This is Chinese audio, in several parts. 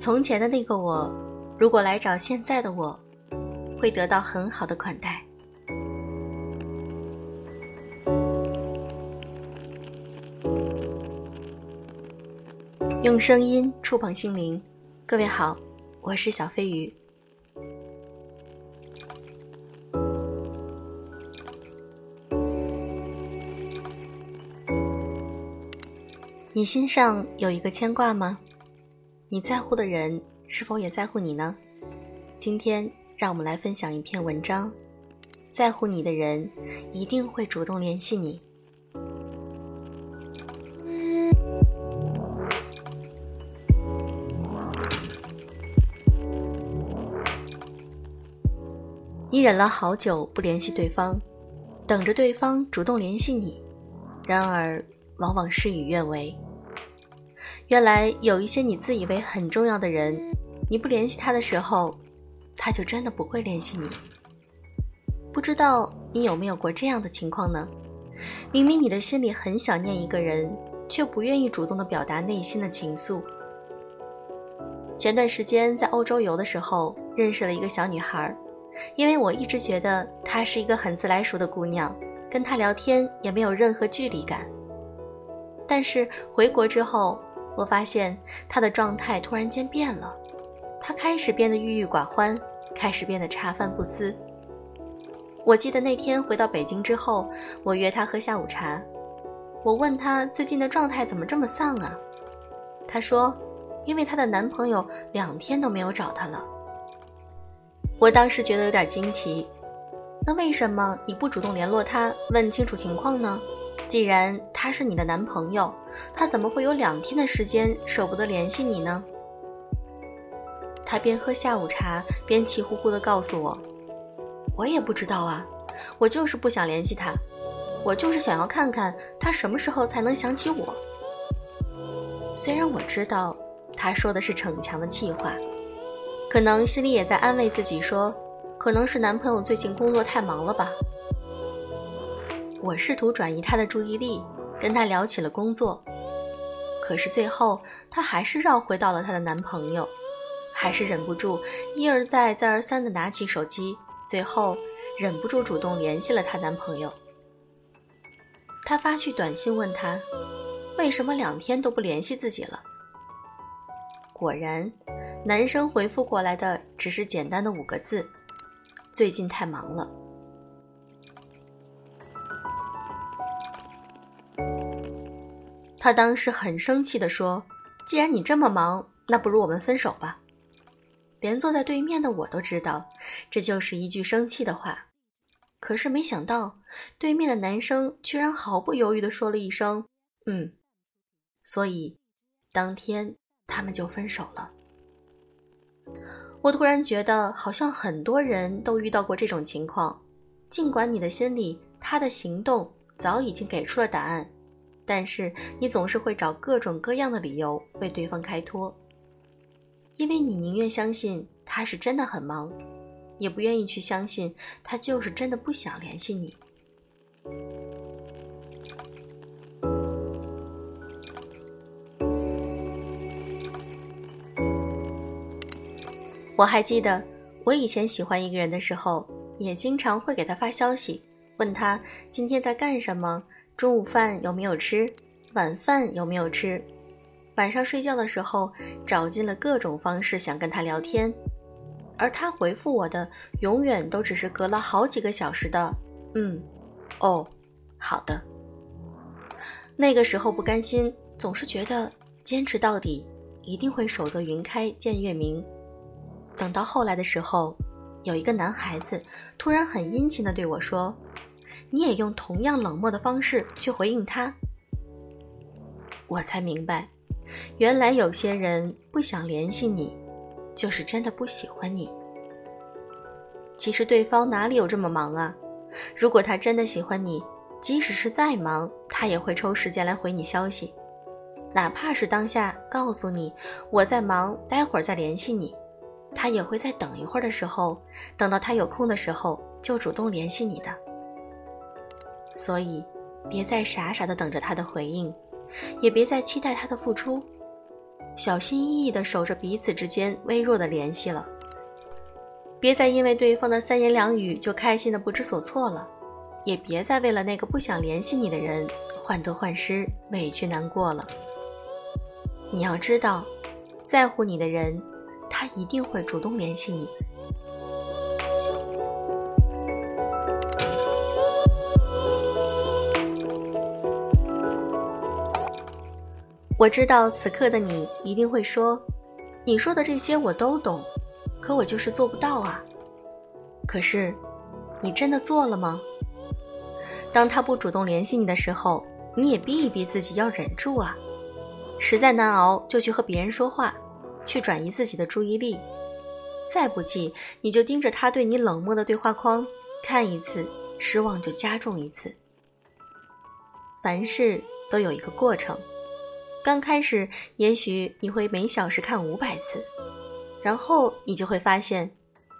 从前的那个我，如果来找现在的我，会得到很好的款待。用声音触碰心灵，各位好，我是小飞鱼。你心上有一个牵挂吗？你在乎的人是否也在乎你呢？今天让我们来分享一篇文章，在乎你的人一定会主动联系你。你忍了好久不联系对方，等着对方主动联系你，然而往往事与愿违。原来有一些你自以为很重要的人，你不联系他的时候，他就真的不会联系你。不知道你有没有过这样的情况呢？明明你的心里很想念一个人，却不愿意主动的表达内心的情愫。前段时间在欧洲游的时候，认识了一个小女孩，因为我一直觉得她是一个很自来熟的姑娘，跟她聊天也没有任何距离感。但是回国之后，我发现他的状态突然间变了，他开始变得郁郁寡欢，开始变得茶饭不思。我记得那天回到北京之后，我约他喝下午茶，我问他最近的状态怎么这么丧啊？他说，因为她的男朋友两天都没有找她了。我当时觉得有点惊奇，那为什么你不主动联络他，问清楚情况呢？既然他是你的男朋友，他怎么会有两天的时间舍不得联系你呢？他边喝下午茶边气呼呼地告诉我：“我也不知道啊，我就是不想联系他，我就是想要看看他什么时候才能想起我。”虽然我知道他说的是逞强的气话，可能心里也在安慰自己说：“可能是男朋友最近工作太忙了吧。”我试图转移他的注意力，跟他聊起了工作，可是最后她还是绕回到了她的男朋友，还是忍不住一而再再而三的拿起手机，最后忍不住主动联系了她男朋友。她发去短信问他，为什么两天都不联系自己了？果然，男生回复过来的只是简单的五个字：最近太忙了。他当时很生气地说：“既然你这么忙，那不如我们分手吧。”连坐在对面的我都知道，这就是一句生气的话。可是没想到，对面的男生居然毫不犹豫地说了一声：“嗯。”所以，当天他们就分手了。我突然觉得，好像很多人都遇到过这种情况。尽管你的心里，他的行动早已经给出了答案。但是你总是会找各种各样的理由为对方开脱，因为你宁愿相信他是真的很忙，也不愿意去相信他就是真的不想联系你。我还记得，我以前喜欢一个人的时候，也经常会给他发消息，问他今天在干什么。中午饭有没有吃？晚饭有没有吃？晚上睡觉的时候，找尽了各种方式想跟他聊天，而他回复我的，永远都只是隔了好几个小时的“嗯，哦，好的”。那个时候不甘心，总是觉得坚持到底一定会守得云开见月明。等到后来的时候，有一个男孩子突然很殷勤地对我说。你也用同样冷漠的方式去回应他，我才明白，原来有些人不想联系你，就是真的不喜欢你。其实对方哪里有这么忙啊？如果他真的喜欢你，即使是再忙，他也会抽时间来回你消息，哪怕是当下告诉你我在忙，待会儿再联系你，他也会在等一会儿的时候，等到他有空的时候就主动联系你的。所以，别再傻傻的等着他的回应，也别再期待他的付出。小心翼翼地守着彼此之间微弱的联系了。别再因为对方的三言两语就开心的不知所措了，也别再为了那个不想联系你的人患得患失、委屈难过了。你要知道，在乎你的人，他一定会主动联系你。我知道此刻的你一定会说：“你说的这些我都懂，可我就是做不到啊。”可是，你真的做了吗？当他不主动联系你的时候，你也逼一逼自己要忍住啊。实在难熬，就去和别人说话，去转移自己的注意力。再不济，你就盯着他对你冷漠的对话框看一次，失望就加重一次。凡事都有一个过程。刚开始，也许你会每小时看五百次，然后你就会发现，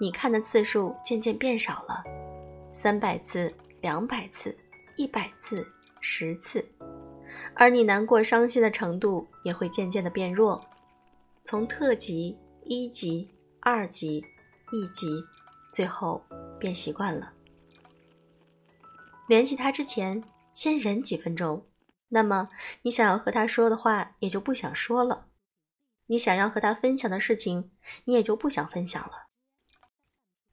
你看的次数渐渐变少了，三百次、两百次、一百次、十次，而你难过、伤心的程度也会渐渐的变弱，从特级、一级、二级、一级，最后变习惯了。联系他之前，先忍几分钟。那么，你想要和他说的话也就不想说了，你想要和他分享的事情，你也就不想分享了。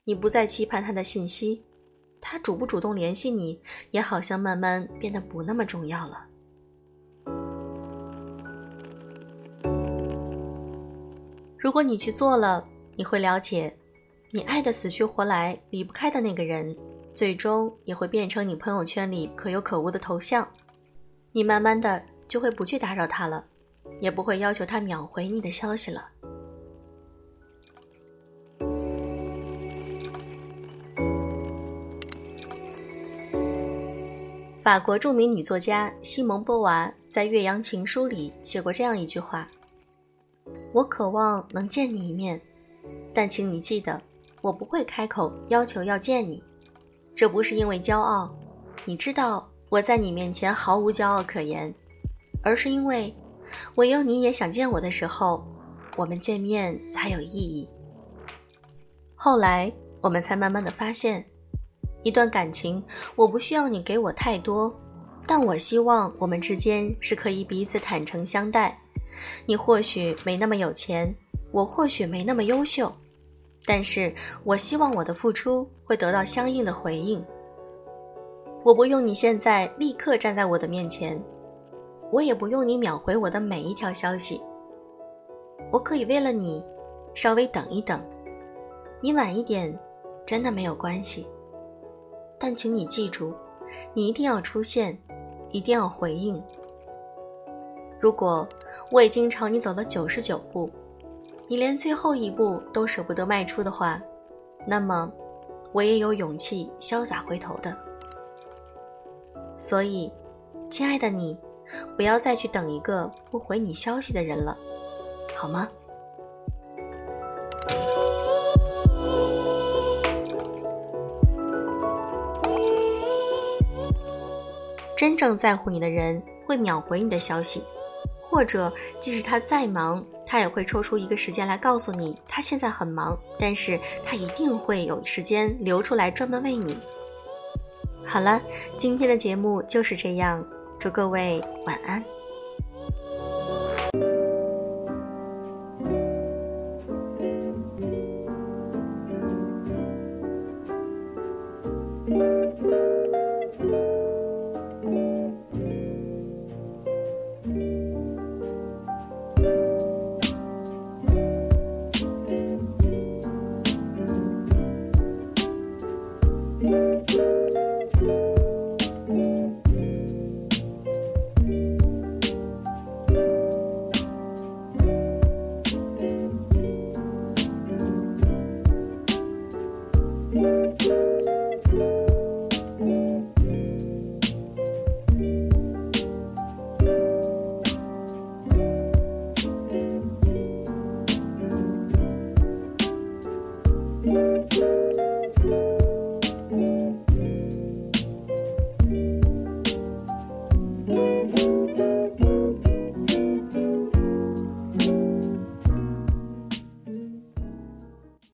你不再期盼他的信息，他主不主动联系你，也好像慢慢变得不那么重要了。如果你去做了，你会了解，你爱的死去活来、离不开的那个人，最终也会变成你朋友圈里可有可无的头像。你慢慢的就会不去打扰他了，也不会要求他秒回你的消息了。法国著名女作家西蒙波娃在《岳阳情书》里写过这样一句话：“我渴望能见你一面，但请你记得，我不会开口要求要见你，这不是因为骄傲，你知道。”我在你面前毫无骄傲可言，而是因为，唯有你也想见我的时候，我们见面才有意义。后来我们才慢慢的发现，一段感情，我不需要你给我太多，但我希望我们之间是可以彼此坦诚相待。你或许没那么有钱，我或许没那么优秀，但是我希望我的付出会得到相应的回应。我不用你现在立刻站在我的面前，我也不用你秒回我的每一条消息。我可以为了你，稍微等一等，你晚一点，真的没有关系。但请你记住，你一定要出现，一定要回应。如果我已经朝你走了九十九步，你连最后一步都舍不得迈出的话，那么我也有勇气潇洒回头的。所以，亲爱的你，不要再去等一个不回你消息的人了，好吗？真正在乎你的人会秒回你的消息，或者即使他再忙，他也会抽出一个时间来告诉你他现在很忙，但是他一定会有时间留出来专门为你。好了今天的节目就是这样祝各位晚安。